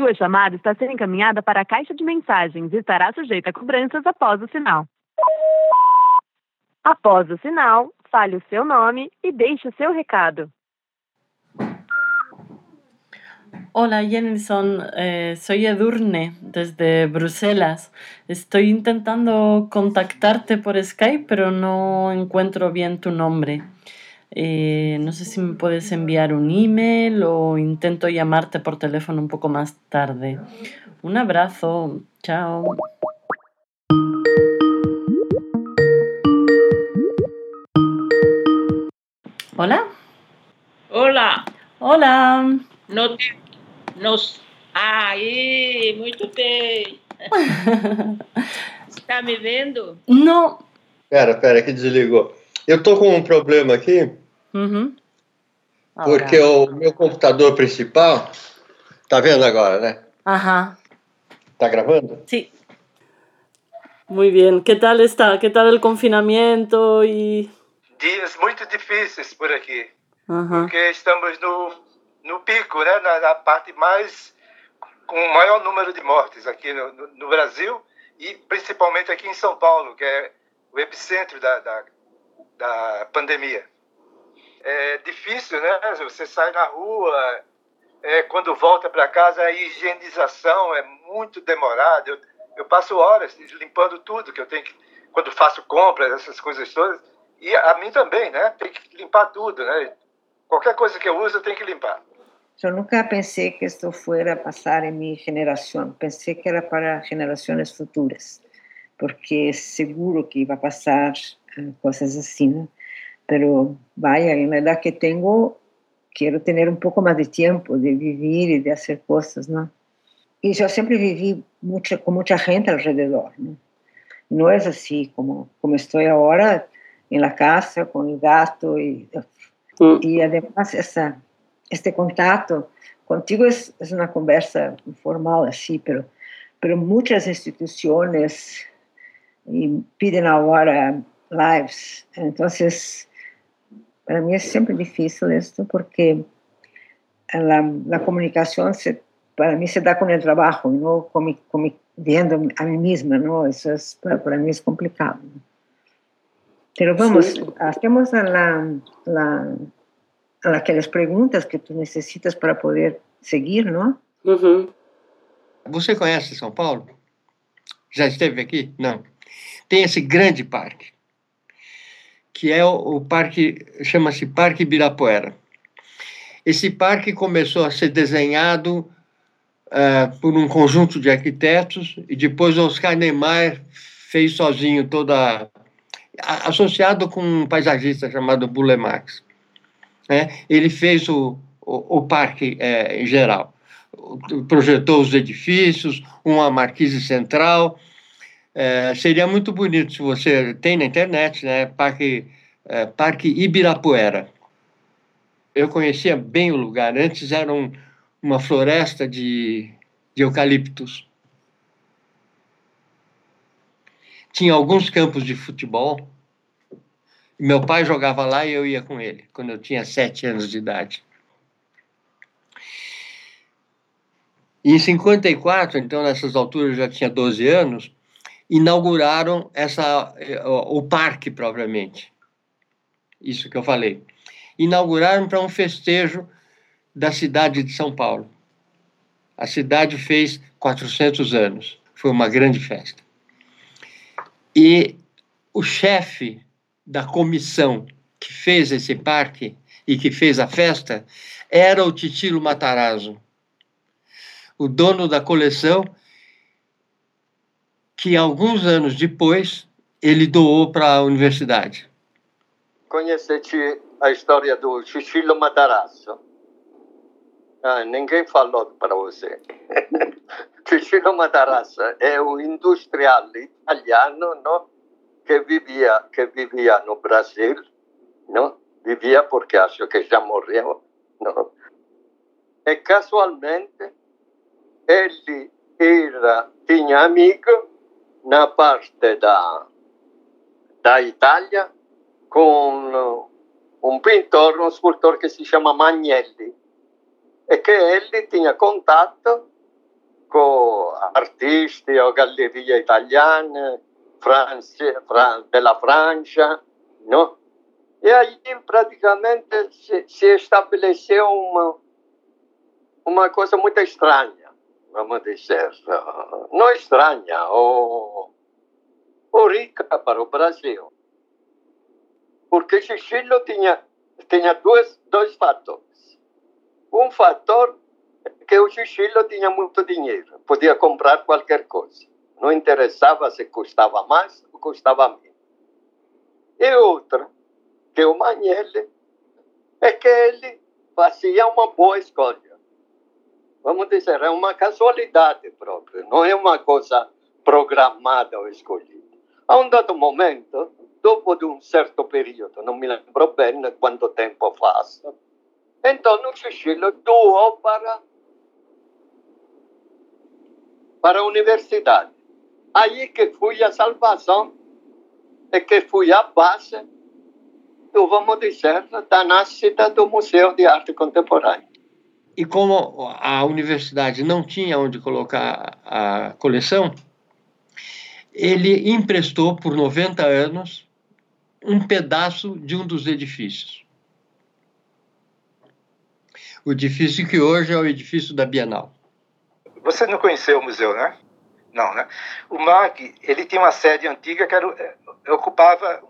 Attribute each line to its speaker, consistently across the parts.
Speaker 1: Sua chamada está sendo encaminhada para a caixa de mensagens e estará sujeita a cobranças após o sinal. Após o sinal, fale o seu nome e deixe o seu recado.
Speaker 2: Hola Jenison, eh, soy Edurne desde Bruselas. Estoy intentando contactarte por Skype, pero no encuentro bien tu nombre. Eh, no sé si me puedes enviar un email o intento llamarte por teléfono un poco más tarde. Un abrazo, chao. Hola.
Speaker 3: Hola.
Speaker 2: Hola.
Speaker 3: No te Nos... Aí, muito bem. Está me vendo?
Speaker 2: Não.
Speaker 4: Pera, pera, que desligou. Eu tô com um problema aqui.
Speaker 2: Uhum.
Speaker 4: Porque o meu computador principal. Tá vendo agora, né?
Speaker 2: Ajá.
Speaker 4: Tá gravando?
Speaker 2: Sí. Muy bien. ¿Qué tal está? ¿Qué tal el confinamiento y
Speaker 5: Dias muito difíceis por aqui.
Speaker 2: Ajá.
Speaker 5: Porque estamos no, no pico, né? Na, na parte mais. com o maior número de mortes aqui no, no, no Brasil e principalmente aqui em São Paulo, que é o epicentro da, da, da pandemia. É difícil, né? Você sai na rua, é, quando volta para casa, a higienização é muito demorada. Eu, eu passo horas limpando tudo que eu tenho que. Quando faço compras, essas coisas todas. E a mim também, né? Tem que limpar tudo, né? Qualquer coisa que eu uso, eu tenho que limpar.
Speaker 6: Eu nunca pensei que fuera a passar em minha geração. Pensei que era para gerações futuras, porque seguro que vai passar coisas assim. Né? Pero vaya, na idade que tenho, quero ter um pouco mais de tempo de viver e de fazer coisas, não? E eu sempre vivi mucha, com muita gente ao redor, não? Não é assim como como estou agora, na casa com o gato e
Speaker 2: Mm.
Speaker 6: y además esa, este contacto contigo es, es, una conversa informal así, pero, pero muchas instituciones y piden ahora lives. Entonces, para mí es siempre difícil esto porque la, la comunicación se, para mí se da con el trabajo, no con mi, con mi, viendo a mí misma, ¿no? Eso es, para, para mí es complicado. Pero vamos, sí. hacemos a la, a aquelas que tu necessitas para poder seguir, não?
Speaker 2: Uhum.
Speaker 4: Você conhece São Paulo? Já esteve aqui? Não. Tem esse grande parque, que é o, o parque, chama-se Parque Ibirapuera. Esse parque começou a ser desenhado uh, por um conjunto de arquitetos e depois Oscar Niemeyer fez sozinho toda associado com um paisagista chamado Bulle Marx. Né? Ele fez o, o, o parque é, em geral, projetou os edifícios, uma marquise central. É, seria muito bonito se você tem na internet, né? Parque, é, parque Ibirapuera. Eu conhecia bem o lugar. Antes era um, uma floresta de, de eucaliptos. tinha alguns campos de futebol. Meu pai jogava lá e eu ia com ele, quando eu tinha sete anos de idade. Em 54, então nessas alturas eu já tinha 12 anos, inauguraram essa o parque propriamente. Isso que eu falei. Inauguraram para um festejo da cidade de São Paulo. A cidade fez 400 anos. Foi uma grande festa. E o chefe da comissão que fez esse parque e que fez a festa era o Titilo Matarazzo, o dono da coleção, que alguns anos depois ele doou para a universidade.
Speaker 7: Conheceste a história do Titilo Matarazzo? Ah, ninguém falou para você. Cicino Matarazzo é um industrial italiano não? que vivia que vivia no Brasil, não? Vivia porque acho que já morreu, não? E casualmente ele era tinha amigo na parte da da Itália com um pintor, um escultor que se chama Magnelli e che egli tinha contatto con artisti o gallerie italiane, France, Fran- della Francia, no? E aí praticamente se, se estabeleceu uma, uma coisa muito estranha, vamos dizer. Não estranha, ou, ou rica para o Brasil. Porque Chile tinha, tinha dois, dois fatores. Um fator é que o Chile tinha muito dinheiro, podia comprar qualquer coisa. Não interessava se custava mais ou custava menos. E outra, que o Magnelli é que ele fazia uma boa escolha. Vamos dizer, é uma casualidade própria, não é uma coisa programada ou escolhida. A um dado momento, dopo de um certo período, não me lembro bem quanto tempo faz, então o Cicillo doou para, para a universidade. Aí que foi a salvação e que foi a base vamos dizer, da nascida do Museu de Arte Contemporânea.
Speaker 4: E como a universidade não tinha onde colocar a coleção, ele emprestou por 90 anos um pedaço de um dos edifícios. O edifício que hoje é o edifício da Bienal.
Speaker 5: Você não conheceu o museu, né? Não, né? O MAG, ele tinha uma sede antiga que era, eh, ocupava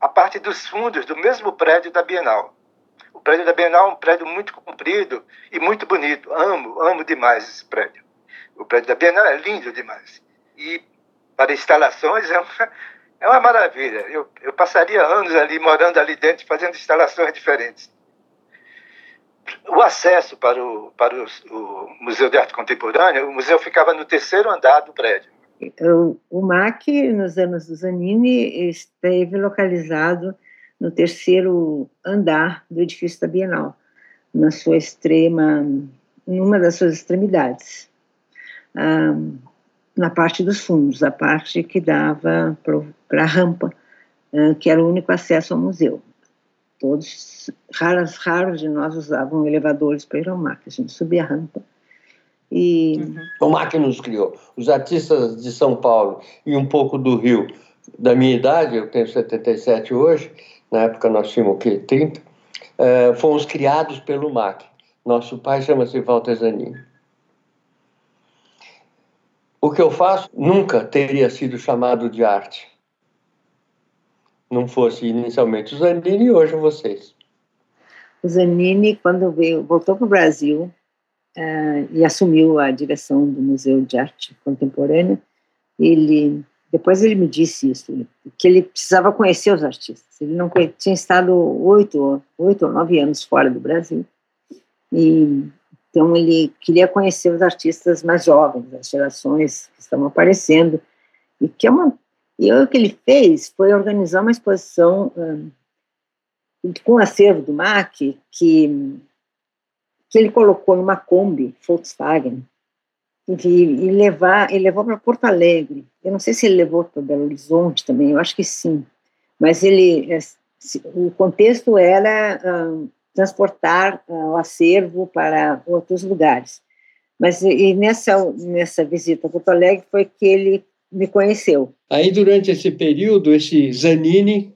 Speaker 5: a parte dos fundos do mesmo prédio da Bienal. Prédio da Bienal é um prédio muito comprido e muito bonito. Amo, amo demais esse prédio. O prédio da Bienal é lindo demais. E para instalações é uma, é uma maravilha. Eu, eu passaria anos ali, morando ali dentro, fazendo instalações diferentes. O acesso para o, para o, o Museu de Arte Contemporânea, o museu ficava no terceiro andar do prédio.
Speaker 6: O, o MAC, nos anos do Zanini, esteve localizado no terceiro andar do edifício da Bienal, na sua extrema, numa das suas extremidades, ah, na parte dos fundos, a parte que dava para a rampa, ah, que era o único acesso ao museu. Todos, raros, raros de nós usavam elevadores para ir ao MAC, a gente subia a rampa e...
Speaker 4: Uhum. O MAC nos criou. Os artistas de São Paulo e um pouco do Rio, da minha idade, eu tenho 77 hoje, na época nós tínhamos o quê? 30, uh, fomos criados pelo MAC. Nosso pai chama-se Walter Zanini. O que eu faço nunca teria sido chamado de arte. Não fosse inicialmente o Zanini e hoje vocês.
Speaker 6: O Zanini, quando veio, voltou para o Brasil uh, e assumiu a direção do Museu de Arte Contemporânea, ele depois ele me disse isso, que ele precisava conhecer os artistas. Ele não tinha estado oito, oito ou nove anos fora do Brasil. E, então ele queria conhecer os artistas mais jovens, as gerações que estão aparecendo. E que é uma e o que ele fez foi organizar uma exposição um, com o acervo do MAC que que ele colocou numa Kombi Volkswagen e, e levar, ele levou para Porto Alegre. Eu não sei se ele levou para Belo Horizonte também, eu acho que sim. Mas ele, é, o contexto era um, transportar uh, o acervo para outros lugares. Mas e nessa nessa visita a Porto Alegre foi que ele me conheceu.
Speaker 4: Aí durante esse período, esse Zanini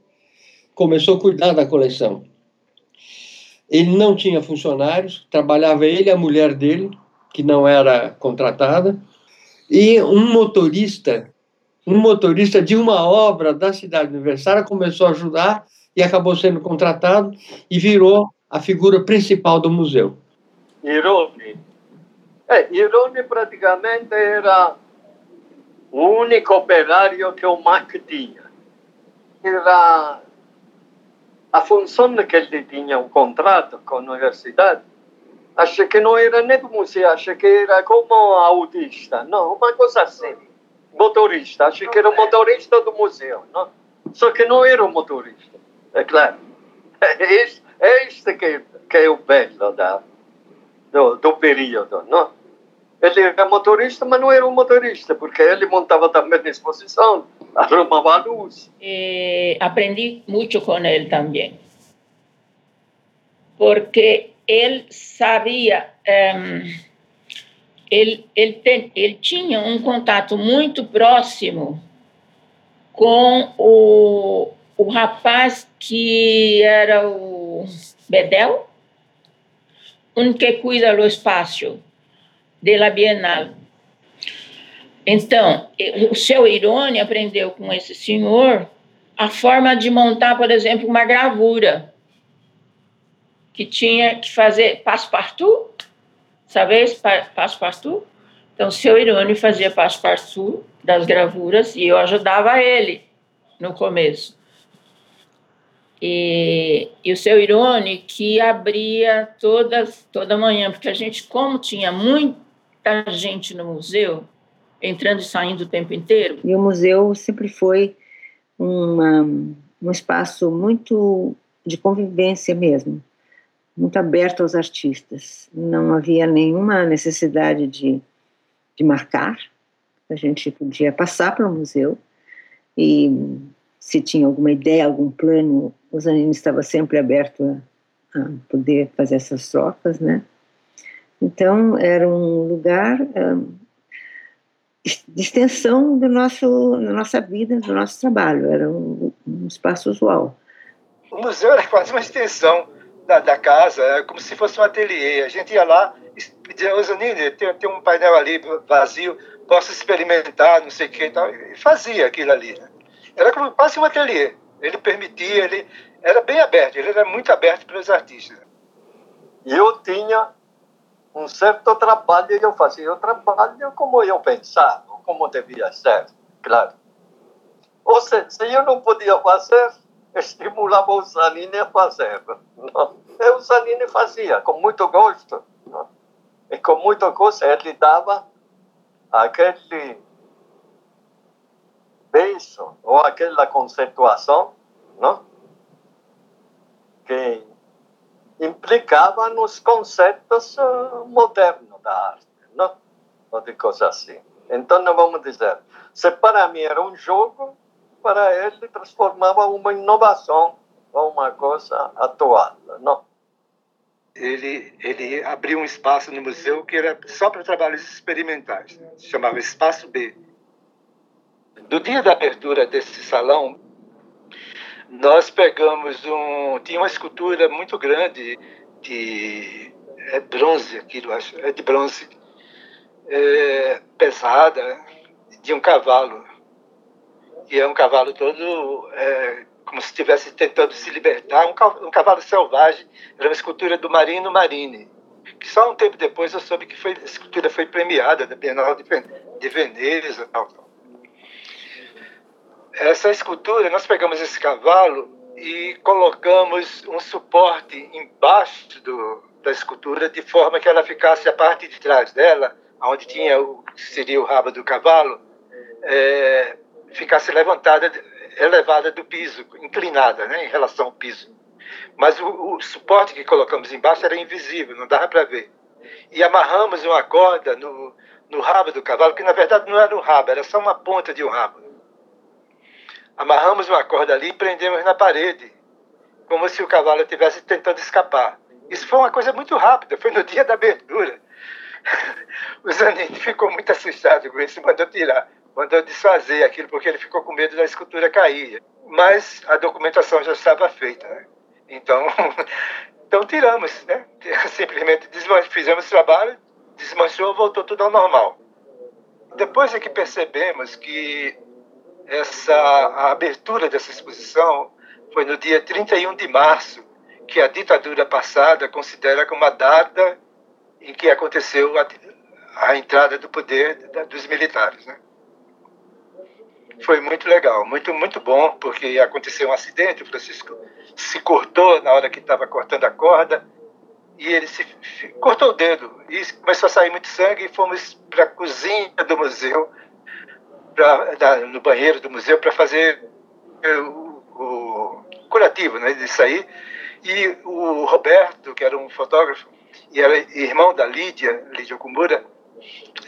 Speaker 4: começou a cuidar da coleção. Ele não tinha funcionários, trabalhava ele a mulher dele, que não era contratada, e um motorista, um motorista de uma obra da cidade universitária começou a ajudar e acabou sendo contratado e virou a figura principal do museu.
Speaker 7: Irone. É, Irone praticamente era o único operário que o MAC tinha. Era a função que ele tinha um contrato com a universidade Acho que não era nem do museu, acho que era como autista, não, uma coisa assim. Motorista, acho que era motorista do museu, não? Só que não era o motorista, é claro. É este, é que, que é o belo da, do, do período, não? Ele era motorista, mas não era um motorista, porque ele montava também na exposição, arrumava a luz.
Speaker 3: Aprendi muito com ele também. Porque él sabía um, ele, ele, tem, ele tinha um contato muito próximo com o, o rapaz que era o Bedel, um que cuida do espaço da Bienal. Então, o seu Irone aprendeu com esse senhor a forma de montar, por exemplo, uma gravura que tinha que fazer passe-partout, sabes? Passe-partout. Então, seu Irone fazia passe-partout das gravuras e eu ajudava ele no começo. E, e o seu Irone que abria todas, toda manhã, porque a gente, como tinha muita gente no museu, entrando e saindo o tempo inteiro.
Speaker 6: E o museu sempre foi uma, um espaço muito de convivência mesmo, muito aberto aos artistas. Não havia nenhuma necessidade de, de marcar, a gente podia passar para o museu e se tinha alguma ideia, algum plano, o Zanini estava sempre aberto a, a poder fazer essas trocas, né? Então era um lugar um, de extensão do nosso, da nossa vida, do nosso trabalho. Era um, um espaço usual.
Speaker 5: O museu era quase uma extensão da, da casa, era como se fosse um ateliê. A gente ia lá e pedia, Zanini, tem, tem um painel ali vazio, posso experimentar, não sei o que e tal. E fazia aquilo ali. Né? Era como quase um ateliê. Ele permitia, ele era bem aberto, ele era muito aberto para os artistas.
Speaker 7: Eu tinha um certo trabalho, eu fazia o trabalho como eu pensava, como devia ser, claro. Ou seja, se eu não podia fazer, estimulava o Zanini a fazer. E o Zanini fazia, com muito gosto. E com muito gosto ele dava aquele beijo ou aquela conceituação não? que implicava nos conceitos eh, modernos da arte, não? ou de coisa assim. Então, não vamos dizer, se para mim era um jogo, para ele transformava uma inovação uma coisa atual, não?
Speaker 5: ele, ele abriu um espaço no museu que era só para trabalhos experimentais, se chamava Espaço B. No dia da abertura desse salão, nós pegamos um. Tinha uma escultura muito grande de. É bronze, aquilo, acho. É de bronze. É, pesada, de um cavalo. E é um cavalo todo é, como se estivesse tentando se libertar, um um cavalo selvagem. Era uma escultura do Marino Marini, que só um tempo depois eu soube que foi, a escultura foi premiada da Bienal de, de Veneza. Tal. Essa escultura, nós pegamos esse cavalo e colocamos um suporte embaixo do, da escultura, de forma que ela ficasse a parte de trás dela, onde tinha o seria o rabo do cavalo, é, ficasse levantada elevada do piso, inclinada né, em relação ao piso. Mas o, o suporte que colocamos embaixo era invisível, não dava para ver. E amarramos uma corda no, no rabo do cavalo, que na verdade não era um rabo, era só uma ponta de um rabo. Amarramos uma corda ali e prendemos na parede, como se o cavalo estivesse tentando escapar. Isso foi uma coisa muito rápida, foi no dia da abertura. O Zanini ficou muito assustado com isso, mandou tirar mandou desfazer aquilo porque ele ficou com medo da escultura cair. Mas a documentação já estava feita. Né? Então, então tiramos, né? Simplesmente fizemos o trabalho, desmanchou, voltou tudo ao normal. Depois é que percebemos que essa a abertura dessa exposição foi no dia 31 de março, que a ditadura passada considera como a data em que aconteceu a, a entrada do poder dos militares, né? Foi muito legal, muito, muito bom, porque aconteceu um acidente, o Francisco se cortou na hora que estava cortando a corda, e ele se cortou o dedo, e começou a sair muito sangue, e fomos para a cozinha do museu, pra, da, no banheiro do museu, para fazer o, o, curativo né, disso aí. E o Roberto, que era um fotógrafo, e era irmão da Lídia, Lídia Kumura,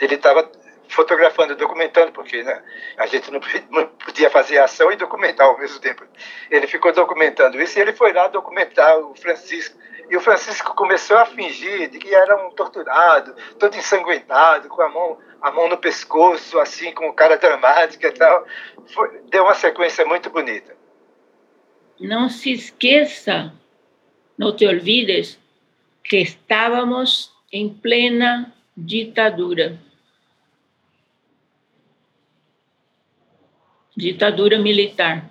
Speaker 5: ele estava fotografando, documentando, porque né, a gente não, podia fazer ação e documentar ao mesmo tempo. Ele ficou documentando isso e ele foi lá documentar o Francisco. E o Francisco começou a fingir de que era um torturado, todo ensanguentado, com a mão, a mão no pescoço, assim, com cara dramática e tal. Foi, deu uma sequência muito bonita.
Speaker 3: Não se esqueça, não te olvides, que estávamos em plena ditadura. Ditadura militar.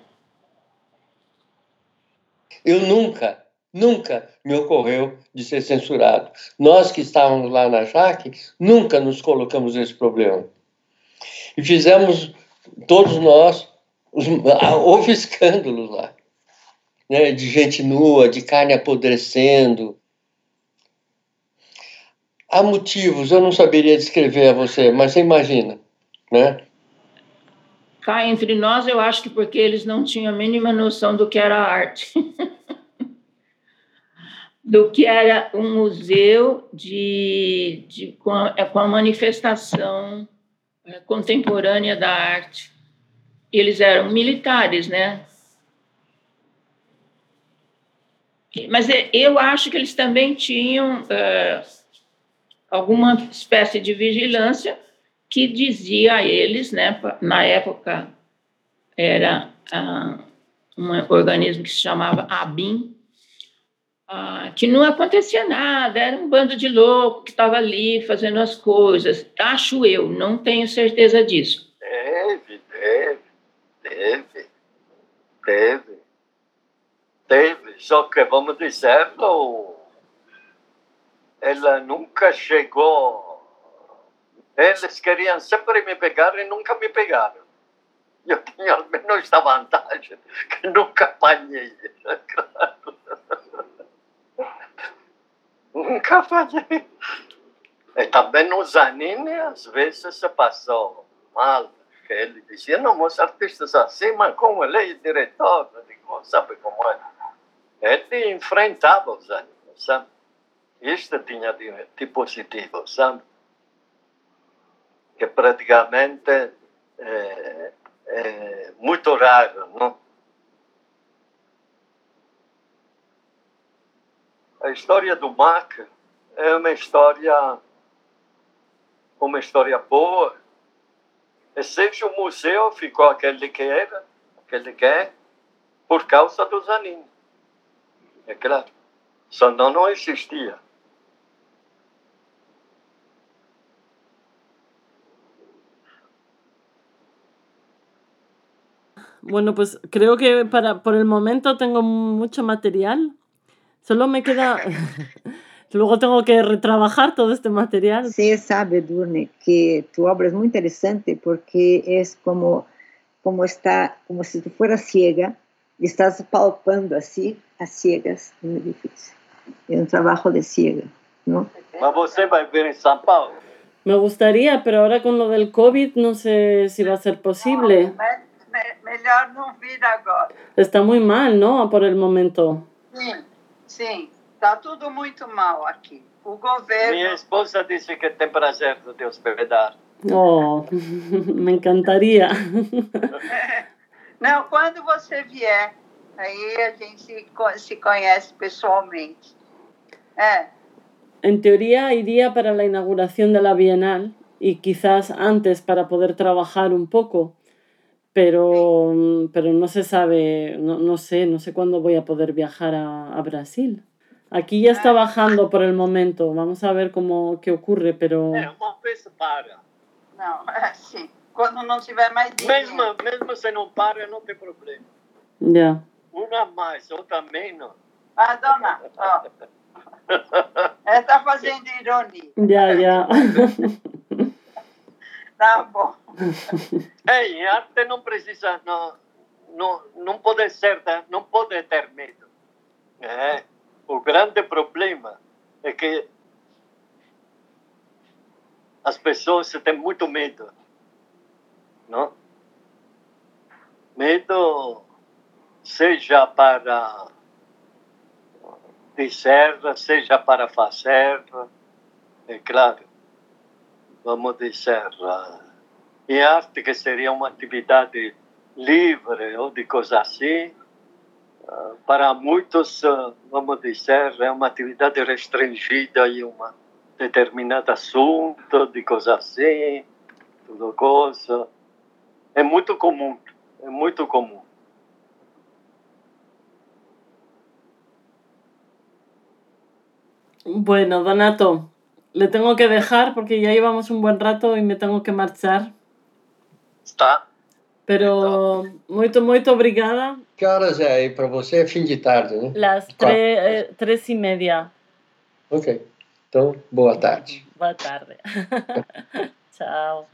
Speaker 4: Eu nunca, nunca me ocorreu de ser censurado. Nós que estávamos lá na Jaque, nunca nos colocamos nesse problema. E fizemos, todos nós, os, houve escândalos lá. Né, de gente nua, de carne apodrecendo. Há motivos, eu não saberia descrever a você, mas você imagina, né?
Speaker 3: Cá entre nós, eu acho que porque eles não tinham a mínima noção do que era arte. do que era um museu de, de com, a, é, com a manifestação é, contemporânea da arte. Eles eram militares, né? Mas eu acho que eles também tinham uh, alguma espécie de vigilância que dizia a eles, né, na época era uh, um organismo que se chamava ABIN, uh, que não acontecia nada, era um bando de louco que estava ali fazendo as coisas. Acho eu, não tenho certeza disso.
Speaker 7: Deve, deve, deve, deve, deve. Só que vamos dizer, ela nunca chegou eles queriam sempre me pegar e nunca me pegaram. Eu tinha ao menos esta vantagem, que nunca apanhei. nunca apanhei. E também no Zanini, às vezes, se passou mal. Ele dizia, não, os artistas assim, mas como ele é diretor, digo, sabe como é? Ele enfrentava os Zanini, sabe? Isto tinha de positivo, sabe? Que praticamente é, é muito raro, não? A história do Mac é uma história uma história boa. E seja o museu ficou aquele que era, aquele que é, por causa dos aninhos. É claro. Senão não existia.
Speaker 2: Bueno, pues creo que para, por el momento tengo mucho material. Solo me queda... Luego tengo que retrabajar todo este material.
Speaker 6: Sí, sabe, Durne, que tu obra es muy interesante porque es como, como, está, como si tú fueras ciega y estás palpando así, a ciegas, un edificio. Es un trabajo de ciega, ¿no?
Speaker 7: Mas você vai ver en São Paulo?
Speaker 2: Me gustaría, pero ahora con lo del COVID no sé si va a ser posible.
Speaker 8: Melhor não vir agora.
Speaker 2: Está muito mal, não? Por el momento.
Speaker 8: Sim, sim. Está tudo muito mal aqui. O governo.
Speaker 7: Minha esposa disse que tem prazer de hospedar.
Speaker 2: Oh, me encantaria.
Speaker 8: Não, quando você vier, aí a gente se, se conhece pessoalmente. É.
Speaker 2: En teoría iría para la inauguración de la Bienal y quizás antes para poder trabajar un poco, pero, mm, pero no se sabe, no, no, sé, no sé cuándo voy a poder viajar a, a, Brasil. Aquí ya está ah. bajando por el momento, vamos a ver cómo, qué ocurre, pero...
Speaker 7: É, uma vez para.
Speaker 8: Não, é sim. Quando não tiver mais
Speaker 7: Mesmo, mesmo se não para, não tem problema.
Speaker 2: Já.
Speaker 7: Uma mais, outra menos.
Speaker 8: Ah, dona, ó. Ela está fazendo ironia.
Speaker 2: Já, já.
Speaker 8: Tá bom.
Speaker 7: Ei, arte não precisa, não, não, não pode ser, não pode ter medo. É, o grande problema é que as pessoas têm muito medo. Não? Medo seja para dizer, seja para fazer, é claro vamos dizer, em arte, que seria uma atividade livre ou de coisa assim, Ah, Para muitos, ah, vamos dizer, é uma atividade restringida e um determinado assunto, de coisa assim, tudo coisa. É muito comum, é muito comum.
Speaker 2: Bueno, Donato, le tengo que dejar porque ya llevamos un buen rato y me tengo que marchar.
Speaker 7: Está.
Speaker 2: Pero então. muito, muito obrigada.
Speaker 4: Que horas é aí para você? Pues Fim de tarde, né?
Speaker 2: Las
Speaker 4: três,
Speaker 2: três eh, e meia.
Speaker 4: Ok. Então, boa tarde.
Speaker 2: Boa tarde. Tchau.